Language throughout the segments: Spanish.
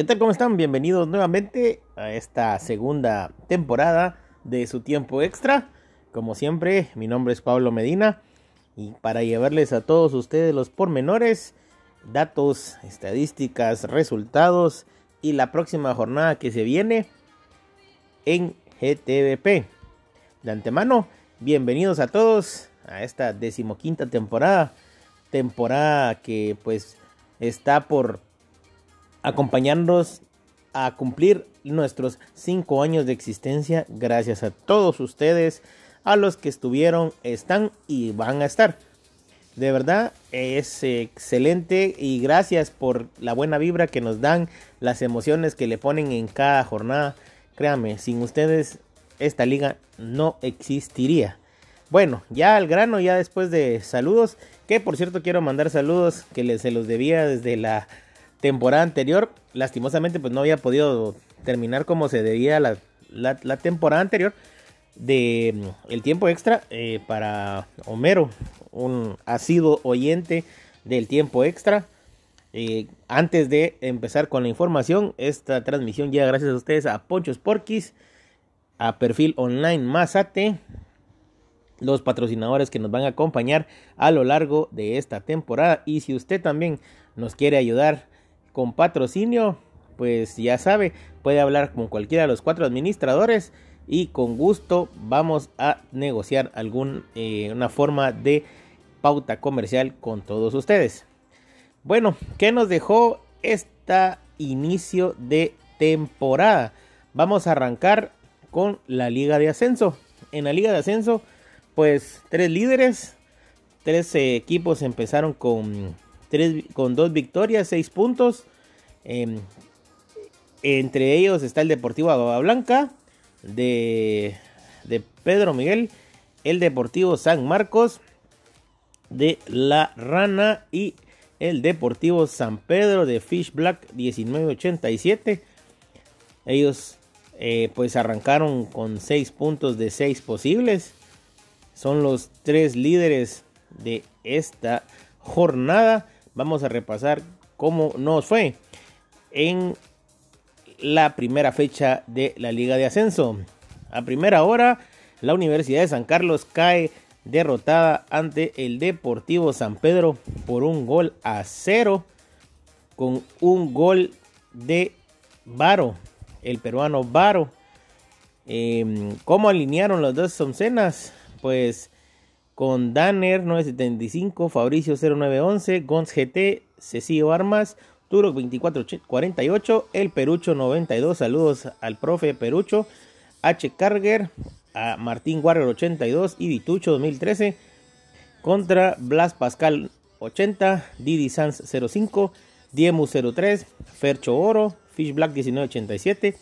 ¿Qué tal? ¿Cómo están? Bienvenidos nuevamente a esta segunda temporada de su tiempo extra. Como siempre, mi nombre es Pablo Medina y para llevarles a todos ustedes los pormenores, datos, estadísticas, resultados y la próxima jornada que se viene en GTVP. De antemano, bienvenidos a todos a esta decimoquinta temporada, temporada que pues está por acompañarnos a cumplir nuestros cinco años de existencia. Gracias a todos ustedes, a los que estuvieron, están y van a estar. De verdad es excelente y gracias por la buena vibra que nos dan, las emociones que le ponen en cada jornada. Créanme, sin ustedes esta liga no existiría. Bueno, ya al grano, ya después de saludos, que por cierto quiero mandar saludos que se los debía desde la temporada anterior. Lastimosamente, pues no había podido terminar como se debía la, la, temporada anterior de mm, el tiempo extra eh, para Homero, un asiduo oyente del tiempo extra. Eh, antes de empezar con la información, esta transmisión llega gracias a ustedes a Ponchos Porquis, a Perfil Online Mazate, los patrocinadores que nos van a acompañar a lo largo de esta temporada. Y si usted también nos quiere ayudar con patrocinio, pues ya sabe, puede hablar con cualquiera de los cuatro administradores y con gusto vamos a negociar alguna eh, forma de pauta comercial con todos ustedes. Bueno, ¿qué nos dejó este inicio de temporada? Vamos a arrancar con la liga de ascenso. En la liga de ascenso, pues tres líderes, tres equipos empezaron con con dos victorias, seis puntos. Em, entre ellos está el Deportivo Agua Blanca de, de Pedro Miguel, el Deportivo San Marcos de La Rana y el Deportivo San Pedro de Fish Black 1987. Ellos eh, pues arrancaron con seis puntos de seis posibles. Son los tres líderes de esta jornada vamos a repasar cómo nos fue en la primera fecha de la Liga de Ascenso. A primera hora, la Universidad de San Carlos cae derrotada ante el Deportivo San Pedro por un gol a cero con un gol de Varo, el peruano Varo. Em, ¿Cómo alinearon las dos oncenas? Pues con Danner 975, Fabricio 0911, Gons GT, Cecilio Armas, Turok 2448, El Perucho 92, saludos al profe Perucho, H. Carger, a Martín Warrior 82 y Vitucho 2013, contra Blas Pascal 80, Didi Sans 05, Diemu 03, Fercho Oro, Fish Black 1987,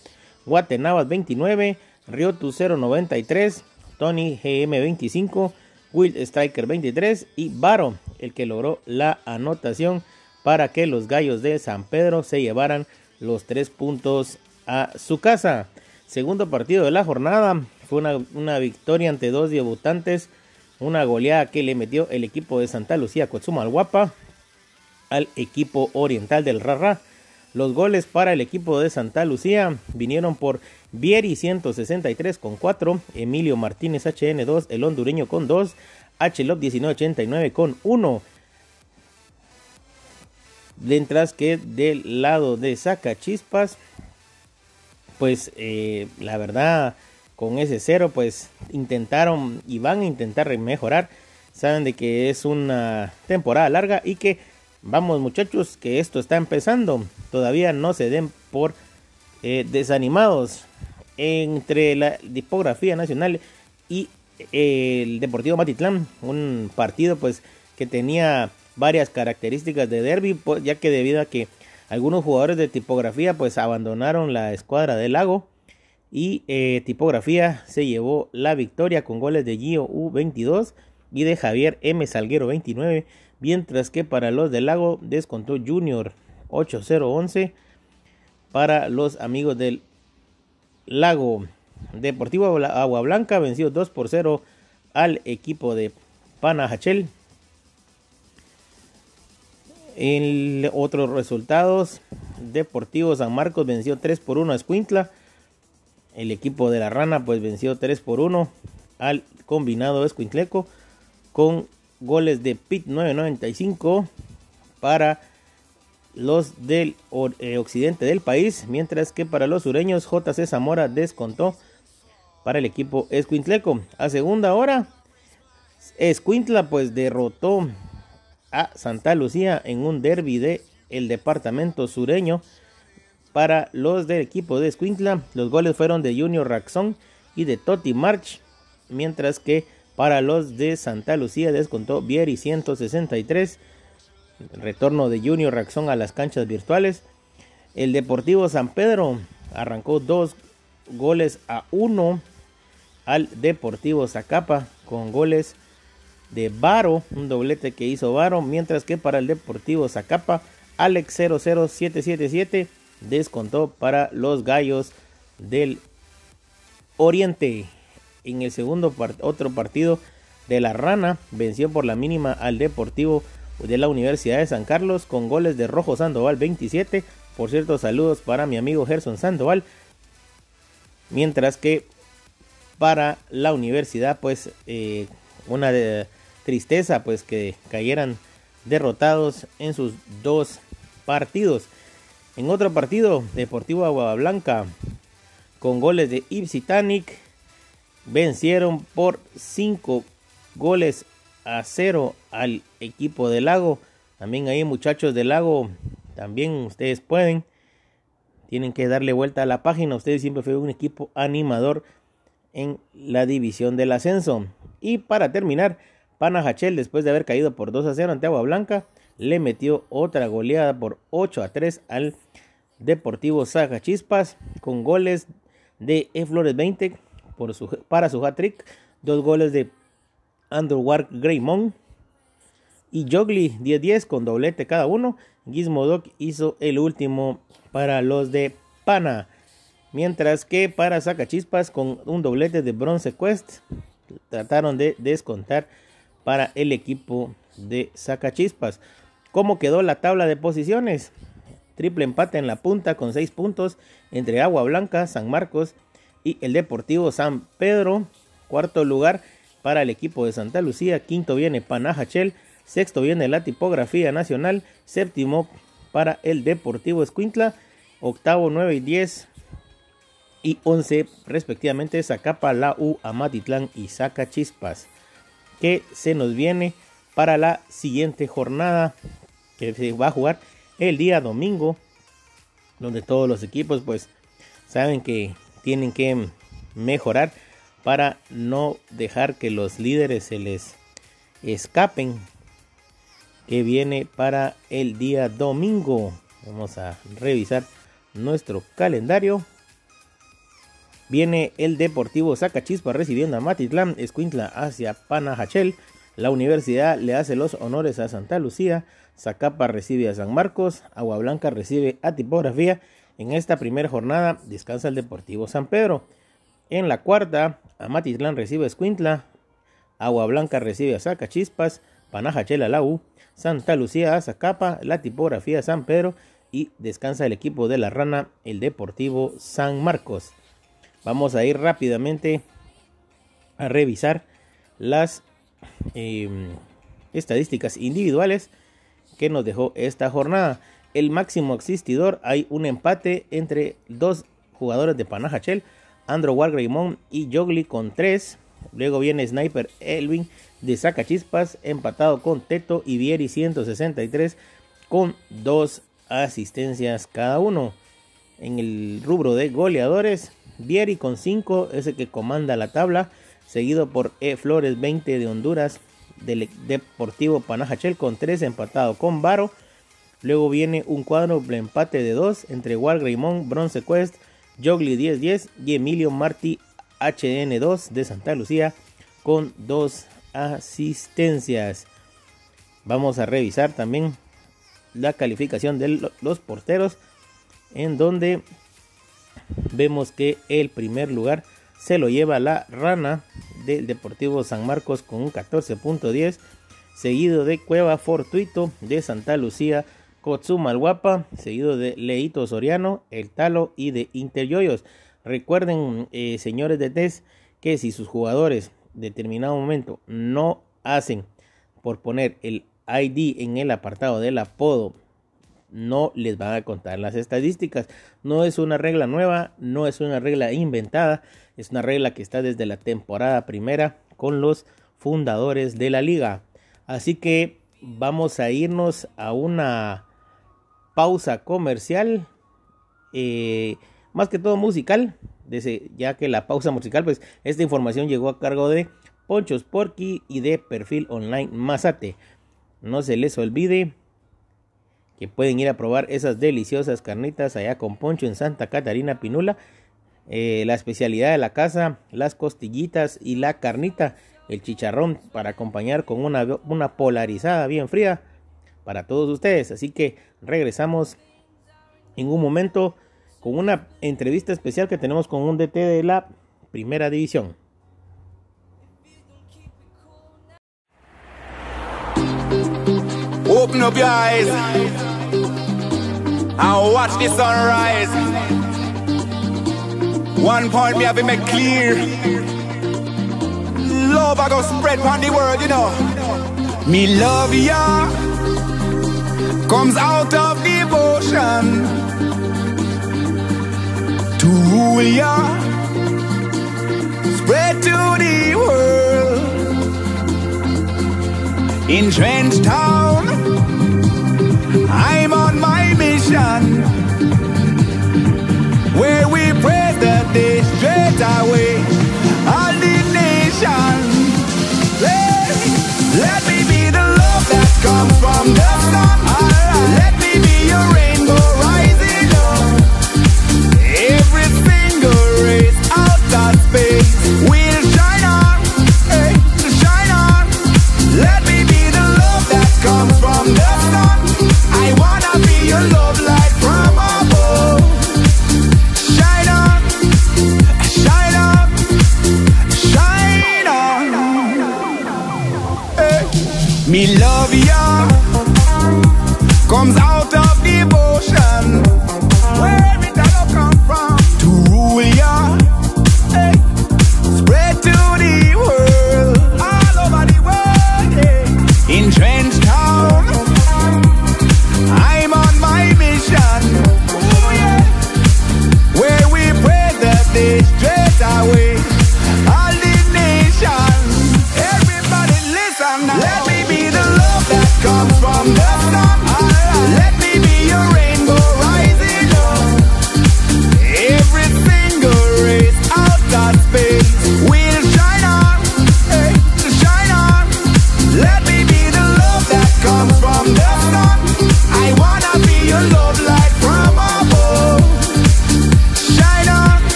Guatenavas 29, Riotu 093, Tony GM 25, Will Striker 23 y Baro, el que logró la anotación para que los gallos de San Pedro se llevaran los tres puntos a su casa. Segundo partido de la jornada fue una, victoria ante dos debutantes, una goleada que le metió el equipo de Santa Lucía Guapa al equipo oriental del Rara. Los goles para el equipo de Santa Lucía vinieron por Vieri 163 con 4, Emilio Martínez HN 2, el hondureño con 2, Hlop 1989 con 1. Mientras que del lado de Sacachispas, pues eh, la verdad con ese cero pues intentaron y van a intentar mejorar. Saben de que es una temporada larga y que vamos muchachos que esto está empezando. Todavía no se den por eh, desanimados entre la tipografía nacional y eh, el Deportivo Matitlán, un partido pues que tenía varias características de derby, pues, ya que debido a que algunos jugadores de tipografía pues abandonaron la escuadra del lago y eh, tipografía se llevó la victoria con goles de Gio U22 y de Javier M Salguero 29, mientras que para los del lago descontó Junior 8011 para los amigos del Lago. Deportivo Agua Blanca venció 2 por 0 al equipo de Panajachel. En otros resultados, Deportivo San Marcos venció 3 por 1 a Escuintla. El equipo de la Rana pues venció 3 por 1 al combinado Escuintleco con goles de PIT 995 para los del eh, occidente del país, mientras que para los sureños JC Zamora descontó para el equipo Escuintleco. A segunda hora, Escuintla pues derrotó a Santa Lucía en un derby de el departamento sureño. Para los del equipo de Escuintla, los goles fueron de Junior Raxón y de Toti March, mientras que para los de Santa Lucía descontó Vieri 163. retorno de Junior Raxón a las canchas virtuales. El Deportivo San Pedro arrancó dos goles a uno al Deportivo Zacapa con goles de Varo, un doblete que hizo Varo, mientras que para el Deportivo Zacapa, Alex 00777 descontó para los Gallos del Oriente. En el segundo otro partido de la Rana venció por la mínima al Deportivo de la Universidad de San Carlos con goles de Rojo Sandoval 27. Por cierto, saludos para mi amigo Gerson Sandoval. Mientras que para la universidad, pues eh, una de, tristeza pues que cayeran derrotados en sus dos partidos. En otro partido, Deportivo Agua Blanca, con goles de Ipsitanic, vencieron por 5 goles a 0 al equipo del Lago. También ahí muchachos del Lago, también ustedes pueden. Tienen que darle vuelta a la página. Ustedes siempre fueron un equipo animador en la división del ascenso. Y para terminar, Panajachel, después de haber caído por 2 a 0 ante Agua Blanca, le metió otra goleada por 8 a 3 al Deportivo Saga Chispas con goles de E. Flores 20 por su, para su hat-trick, dos goles de Underworld Greymon y Jogli 10-10 con doblete cada uno. Gizmodoc hizo el último para los de Pana. Mientras que para Chispas con un doblete de Bronze Quest trataron de descontar para el equipo de Sacachispas. ¿Cómo quedó la tabla de posiciones? Triple empate en la punta con 6 puntos entre Agua Blanca, San Marcos y el Deportivo San Pedro. Cuarto lugar para el equipo de Santa Lucía. Quinto viene Panajachel. Sexto viene la Tipografía Nacional. Séptimo para el Deportivo Escuintla. Octavo, 9 y 10 y 11 respectivamente Zacapa, La U, Amatitlán y Zacachispas que se nos viene para la siguiente jornada que se va a jugar el día domingo, donde todos los equipos pues saben que tienen que mejorar para no dejar que los líderes se les escapen que viene para el día domingo. Vamos a revisar nuestro calendario. Viene el Deportivo Zacachispa recibiendo a Matitlán, Escuintla hacia Panajachel. La universidad le hace los honores a Santa Lucía. Zacapa recibe a San Marcos. Agua Blanca recibe a Tipografía. En esta primera jornada descansa el Deportivo San Pedro. En la cuarta, Amatitlán recibe a Escuintla. Agua Blanca recibe a Zacachispas. Panajachel a la U. Santa Lucía a Zacapa. La Tipografía San Pedro. Y descansa el equipo de la Rana, el Deportivo San Marcos. Vamos a ir rápidamente a revisar las em, estadísticas individuales que nos dejó esta jornada. El máximo existidor, hay un empate entre dos jugadores de Panajachel, Andrew Wargreymon y Jogli con tres. Luego viene Sniper Elvin de Sacachispas, empatado con Teto y Vieri 163 con dos asistencias cada uno. En el rubro de goleadores, Vieri con 5 es el que comanda la tabla, seguido por E Flores 20 de Honduras, del Deportivo Panajachel con 3 empatado con Varo. Luego viene un cuadro de empate de 2 entre Walgreymon, Bronze Quest, Jogli 10-10 y Emilio Martí HN2 de Santa Lucía con 2 asistencias. Vamos a revisar también la calificación de los porteros en donde vemos que el primer lugar se lo lleva la rana del Deportivo San Marcos con un 14.10, seguido de Cueva Fortuito de Santa Lucía Kotsuma el Guapa, seguido de Leito Soriano, El Talo y de Interyoyos. Recuerden, eh, señores de TES, que si sus jugadores determinado momento no hacen por poner el ID en el apartado del apodo, no les van a contar las estadísticas. No es una regla nueva, no es una regla inventada, es una regla que está desde la temporada primera con los fundadores de la liga. Así que vamos a irnos a una pausa comercial, eh, más que todo musical, ya que la pausa musical, pues esta información llegó a cargo de Ponchos Porky y de Perfil Online Mazate. No se les olvide que pueden ir a probar esas deliciosas carnitas allá con Poncho en Santa Catarina Pinula. Eh, la especialidad de la casa, las costillitas y la carnita, el chicharrón para acompañar con una, una polarizada bien fría para todos ustedes. Así que regresamos en un momento con una entrevista especial que tenemos con un DT de la primera división. Open up your eyes and watch the sunrise. One point me have to make clear. Love I go spread on the world, you know. Me love ya comes out of devotion to rule ya, spread to the world. In Trench Town, I'm on my mission where we pray that they straight away all the nation. Let, let me be the love that comes from the sun. Me love ya. Comes out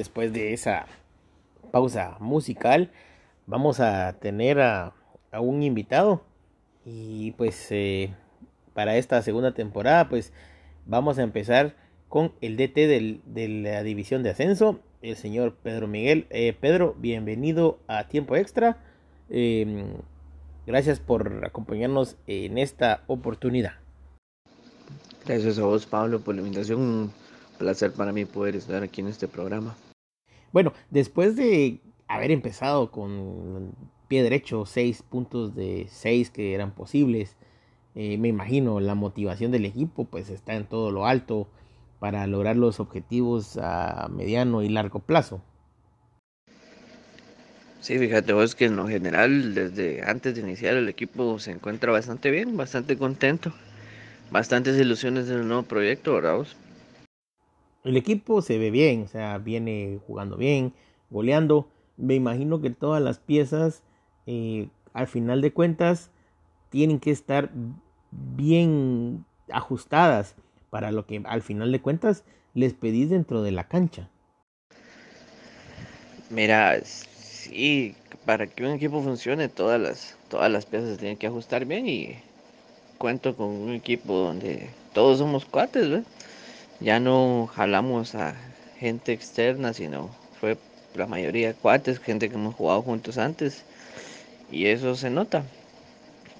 después de esa pausa musical, vamos a tener a, un invitado. Y pues eh, para esta segunda temporada, pues vamos a empezar con el DT de la división de ascenso, el señor Pedro Miguel. Eh, Pedro, bienvenido a Tiempo Extra. Eh, gracias por acompañarnos en esta oportunidad. Gracias a vos, Pablo, por la invitación. Un placer para mí poder estar aquí en este programa. Bueno, después de haber empezado con pie derecho, seis puntos de seis que eran posibles, eh, me imagino la motivación del equipo pues está en todo lo alto para lograr los objetivos a mediano y largo plazo. Sí, fíjate vos que en lo general, desde antes de iniciar el equipo se encuentra bastante bien, bastante contento, bastantes ilusiones en el nuevo proyecto, ¿verdad vos? El equipo se ve bien, o sea, viene jugando bien, goleando. Me imagino que todas las piezas, eh, al final de cuentas, tienen que estar bien ajustadas para lo que al final de cuentas les pedís dentro de la cancha. Mira, sí, para que un equipo funcione, todas las, todas las piezas se tienen que ajustar bien y cuento con un equipo donde todos somos cuates, ¿ves? Ya no jalamos a gente externa, sino fue la mayoría cuates, gente que hemos jugado juntos antes. Y eso se nota,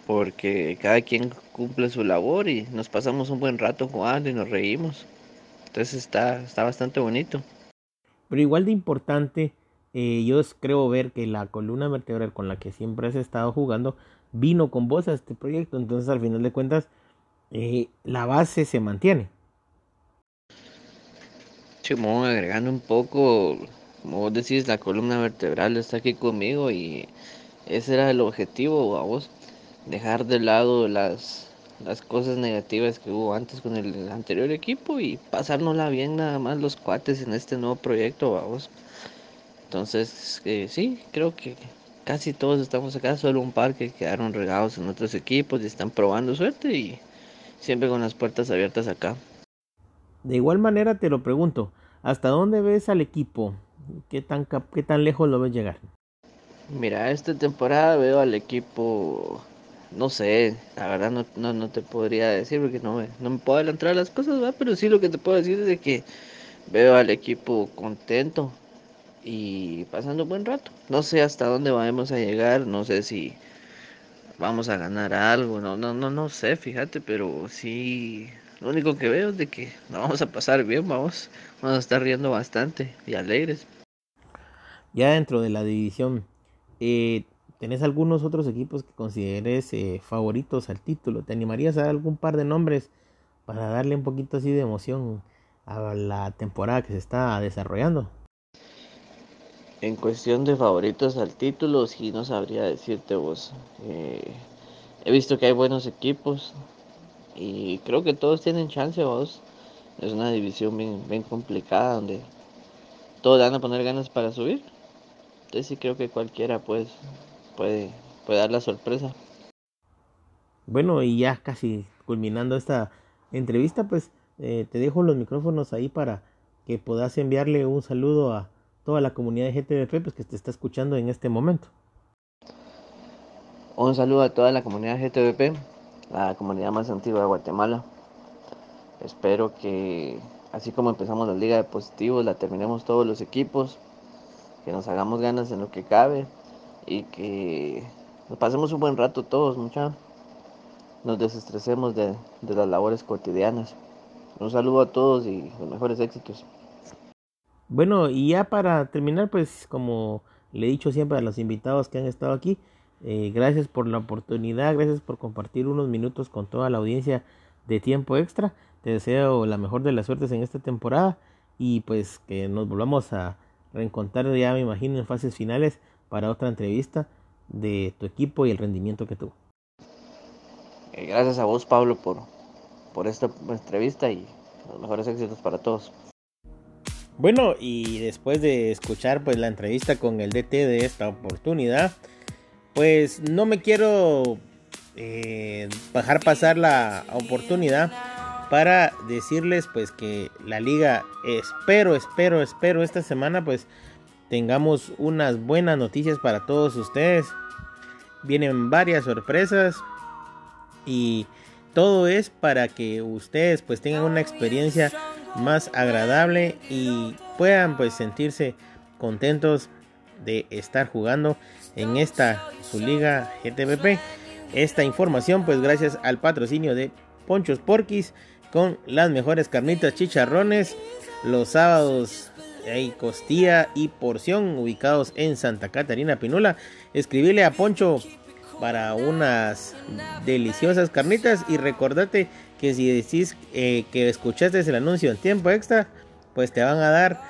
porque cada quien cumple su labor y nos pasamos un buen rato jugando y nos reímos. Entonces está, está bastante bonito. Pero igual de importante, eh, yo creo ver que la columna vertebral con la que siempre has estado jugando vino con vos a este proyecto. Entonces al final de cuentas, eh, la base se mantiene. Agregando un poco, como vos decís, la columna vertebral está aquí conmigo y ese era el objetivo, a vos, dejar de lado las, las cosas negativas que hubo antes con el anterior equipo y pasárnosla bien nada más los cuates en este nuevo proyecto, vamos. Entonces, eh, sí, creo que casi todos estamos acá, solo un par que quedaron regados en otros equipos y están probando suerte y siempre con las puertas abiertas acá. De igual manera te lo pregunto, ¿hasta dónde ves al equipo? ¿Qué tan, qué tan lejos lo ves llegar? Mira, esta temporada veo al equipo, no sé, la verdad no, no, no te podría decir porque no me, no me puedo adelantar las cosas, ¿verdad? pero sí lo que te puedo decir es de que veo al equipo contento y pasando un buen rato. No sé hasta dónde vamos a llegar, no sé si vamos a ganar algo, no, no, no, no sé, fíjate, pero sí lo único que veo es de que nos vamos a pasar bien, vamos, vamos a estar riendo bastante y alegres. Ya dentro de la división, eh, ¿tenés algunos otros equipos que consideres eh, favoritos al título? ¿Te animarías a dar algún par de nombres para darle un poquito así de emoción a la temporada que se está desarrollando? En cuestión de favoritos al título, sí no sabría decirte vos. Eh, he visto que hay buenos equipos, y creo que todos tienen chance, vos. Es una división bien, bien complicada donde todos van a poner ganas para subir. Entonces sí creo que cualquiera pues puede, puede dar la sorpresa. Bueno, y ya casi culminando esta entrevista, pues eh, te dejo los micrófonos ahí para que puedas enviarle un saludo a toda la comunidad de GTVP pues, que te está escuchando en este momento. Un saludo a toda la comunidad de GTVP la comunidad más antigua de Guatemala. Espero que así como empezamos la liga de positivos, la terminemos todos los equipos, que nos hagamos ganas en lo que cabe y que nos pasemos un buen rato todos, mucha. Nos desestresemos de, de las labores cotidianas. Un saludo a todos y los mejores éxitos. Bueno, y ya para terminar, pues como le he dicho siempre a los invitados que han estado aquí, eh, gracias por la oportunidad, gracias por compartir unos minutos con toda la audiencia de tiempo extra. Te deseo la mejor de las suertes en esta temporada y pues que nos volvamos a reencontrar ya me imagino en fases finales para otra entrevista de tu equipo y el rendimiento que tuvo. Eh, gracias a vos Pablo por, por esta entrevista y los mejores éxitos para todos. Bueno, y después de escuchar pues la entrevista con el DT de esta oportunidad, pues no me quiero eh, dejar pasar la oportunidad para decirles pues que la liga espero, espero, espero esta semana pues tengamos unas buenas noticias para todos ustedes. Vienen varias sorpresas y todo es para que ustedes pues tengan una experiencia más agradable y puedan pues sentirse contentos de estar jugando en esta su liga GTVP. Esta información pues gracias al patrocinio de Ponchos Porquis con las mejores carnitas chicharrones. Los sábados hay costilla y porción ubicados en Santa Catarina Pinula. Escribile a Poncho para unas deliciosas carnitas y recordate que si decís eh, que escuchaste el anuncio en tiempo extra, pues te van a dar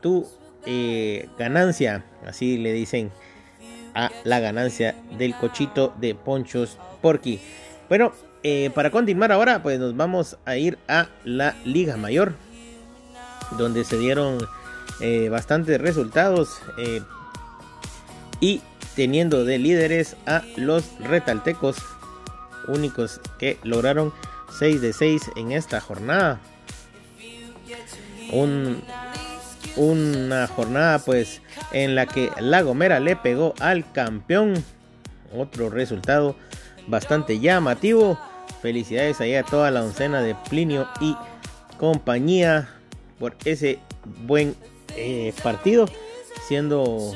tu eh, ganancia. Así le dicen a la ganancia del cochito de Ponchos Porky. Bueno, eh, para continuar ahora, pues nos vamos a ir a la Liga Mayor, donde se dieron eh, bastantes resultados eh, y teniendo de líderes a los retaltecos, únicos que lograron 6 de 6 en esta jornada. Un, una jornada pues en la que La Gomera le pegó al campeón. Otro resultado bastante llamativo. Felicidades ahí a toda la oncena de Plinio y compañía por ese buen eh, partido. Siendo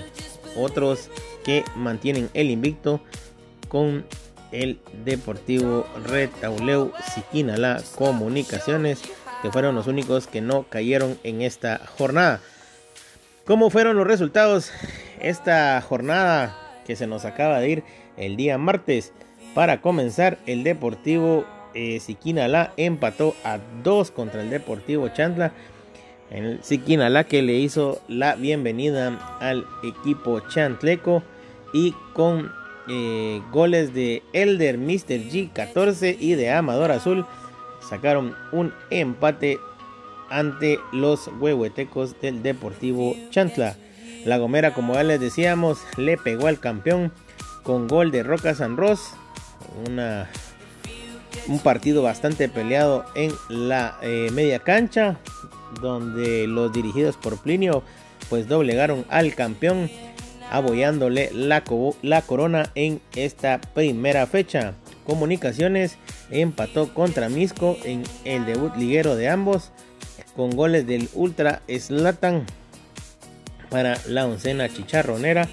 otros que mantienen el invicto con el Deportivo Retauleu Siquinala Comunicaciones, que fueron los únicos que no cayeron en esta jornada. ¿Cómo fueron los resultados esta jornada que se nos acaba de ir el día martes? Para comenzar, el Deportivo eh, Siquinalá empató a 2 contra el Deportivo Chantla. El Siquinalá que le hizo la bienvenida al equipo chantleco y con eh, goles de Elder Mr. G 14 y de Amador Azul sacaron un empate ante los huehuetecos del Deportivo Chantla. La Gomera, como ya les decíamos, le pegó al campeón con gol de Roca San Ros. Un partido bastante peleado en la eh, media cancha, donde los dirigidos por Plinio pues doblegaron al campeón, apoyándole la corona en esta primera fecha. Comunicaciones empató contra Misco en el debut liguero de ambos con goles del Ultra Slatan para la oncena chicharronera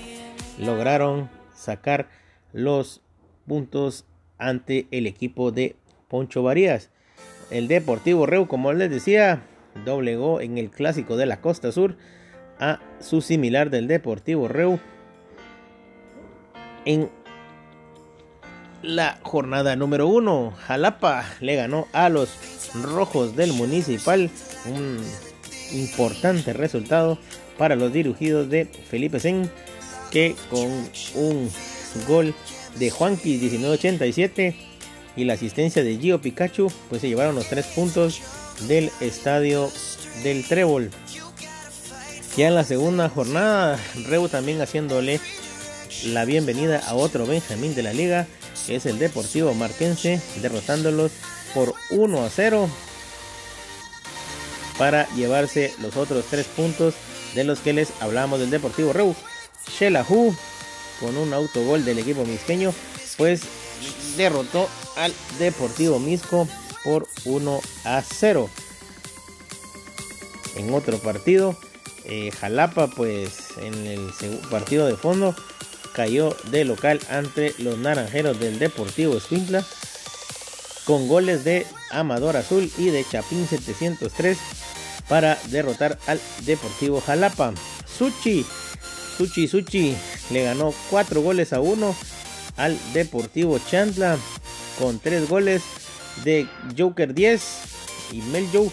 lograron sacar los puntos ante el equipo de Poncho Varías. El Deportivo Reu, como les decía, doblegó en el clásico de la Costa Sur a su similar del Deportivo Reu en la jornada número uno. Jalapa le ganó a los rojos del municipal un importante resultado para los dirigidos de Felipe Sen, que con un gol de Juanqui 1987 y la asistencia de Gio Pikachu, pues se llevaron los tres puntos del estadio del Trébol. Ya en la segunda jornada, Reu también haciéndole la bienvenida a otro Benjamín de la liga, que es el Deportivo Marquense, derrotándolos por 1 a 0 para llevarse los otros tres puntos de los que les hablamos del Deportivo Reu. Shelahu con un autogol del equipo misqueño, pues derrotó al Deportivo Misco por 1 a 0. En otro partido, eh, Jalapa, pues en el partido de fondo, cayó de local ante los naranjeros del Deportivo Escuintla con goles de Amador Azul y de Chapín 703 para derrotar al Deportivo Jalapa. Suchi, Suchi, Suchi le ganó 4 goles a 1 al Deportivo Chantla con 3 goles de Joker 10 y Meljo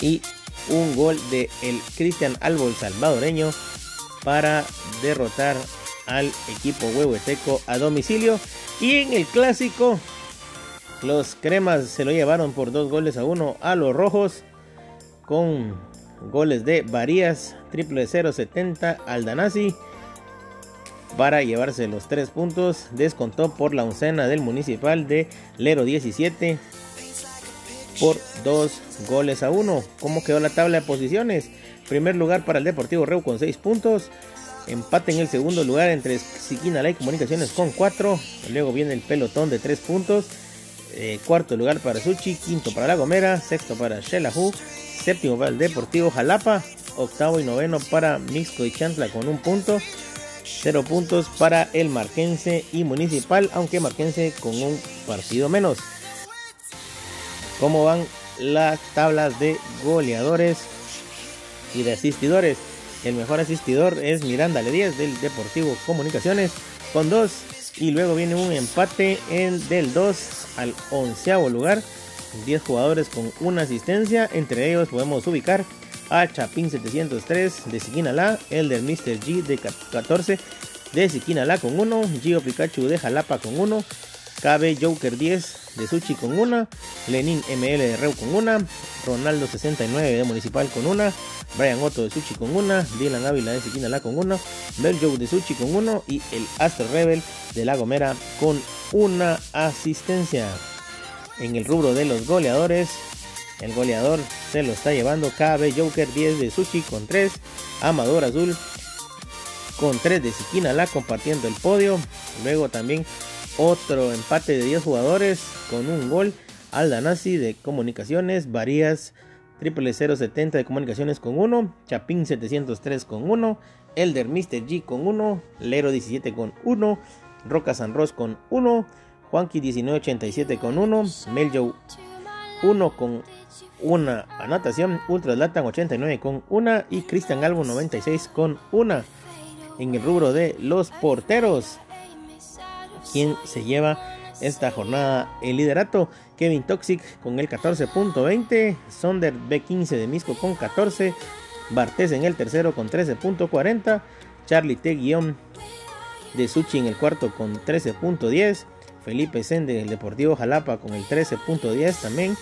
y un gol de el Cristian Albol salvadoreño para derrotar al equipo huehueteco a domicilio y en el clásico los cremas se lo llevaron por dos goles a uno a los rojos con goles de Varías, triple 070 Aldanasi para llevarse los tres puntos. Descontó por la oncena del municipal de Lero 17 por dos goles a uno. ¿Cómo quedó la tabla de posiciones? Primer lugar para el Deportivo Reu con 6 puntos. Empate en el segundo lugar entre Siquinala y Comunicaciones con 4. Luego viene el pelotón de 3 puntos. Eh, cuarto lugar para Suchi. Quinto para La Gomera. Sexto para Shelahu séptimo para el Deportivo Jalapa, octavo y noveno para Mixco y Chantla con un punto, cero puntos para el Marquense y Municipal, aunque Marquense con un partido menos. cómo van las tablas de goleadores y de asistidores. El mejor asistidor es Miranda Ledíez del Deportivo Comunicaciones con 2. Y luego viene un empate en del 2 al onceavo lugar. 10 jugadores con una asistencia. Entre ellos podemos ubicar a Chapín 703 de Siquinalá, el del Mr. G de 14 de Siquinalá con 1, Gio Pikachu de Jalapa con 1, KB Joker 10 de Suchi con 1, Lenin ML de Reu con 1, Ronaldo 69 de Municipal con 1, Brian Otto de Suchi con 1, Dylan Ávila de Siquinalá con 1, Beljo de Suchi con 1 y el Astro Rebel de La Gomera con una asistencia. En el rubro de los goleadores, el goleador se lo está llevando KB Joker 10 de Sushi con 3. Amador Azul con 3 de Siquinala compartiendo el podio. Luego también otro empate de 10 jugadores con un gol. Aldanasi de Comunicaciones. Varías Triple 070 de Comunicaciones con 1. Chapín 703 con 1. Elder Mr. G con 1. Lero 17 con 1. Roca San Ros con 1. Juanqui 1987 con 1. Meljo 1 con una anotación. Ultraslatan 89 con una y Cristian Albo 96 con una. En el rubro de los porteros, quien se lleva esta jornada el liderato. Kevin Toxic con el 14.20. Sonder B15 de Misco con 14. Bartés en el tercero con 13.40. Charlie T. de Suchi en el cuarto con 13.10. Felipe Sende del Deportivo Jalapa con el 13.10 también.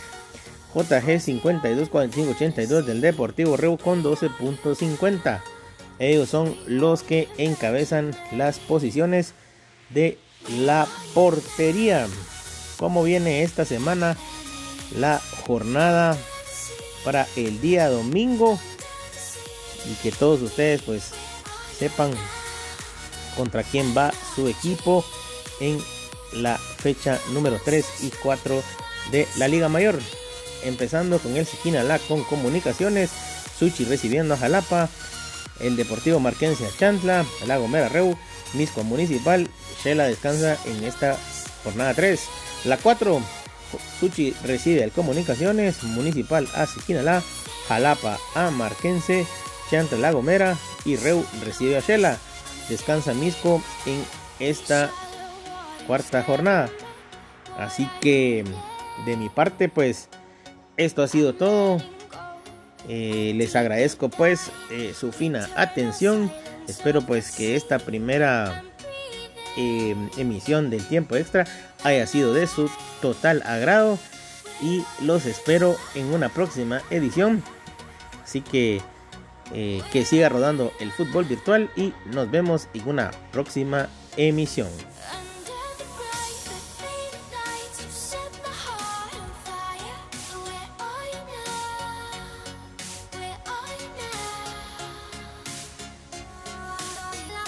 JG 524582 del Deportivo Reu con 12.50. Ellos son los que encabezan las posiciones de la portería. ¿Cómo viene esta semana la jornada para el día domingo? Y que todos ustedes pues sepan contra quién va su equipo en la fecha número 3 y 4 de la Liga Mayor empezando con el Siquinalá con comunicaciones, Suchi recibiendo a Jalapa, el Deportivo Marquense a Chantla, La Gomera Reu, Misco Municipal, Shela descansa en esta jornada 3. La 4, Suchi recibe al Comunicaciones, Municipal a Siquinalá, Jalapa a Marquense, Chantla La Gomera y Reu recibe a Shela. Descansa Misco en esta cuarta jornada. Así que de mi parte pues esto ha sido todo. Eh, les agradezco pues eh, su fina atención. Espero pues que esta primera eh, emisión del tiempo extra haya sido de su total agrado. Y los espero en una próxima edición. Así que que siga rodando el fútbol virtual y nos vemos en una próxima emisión.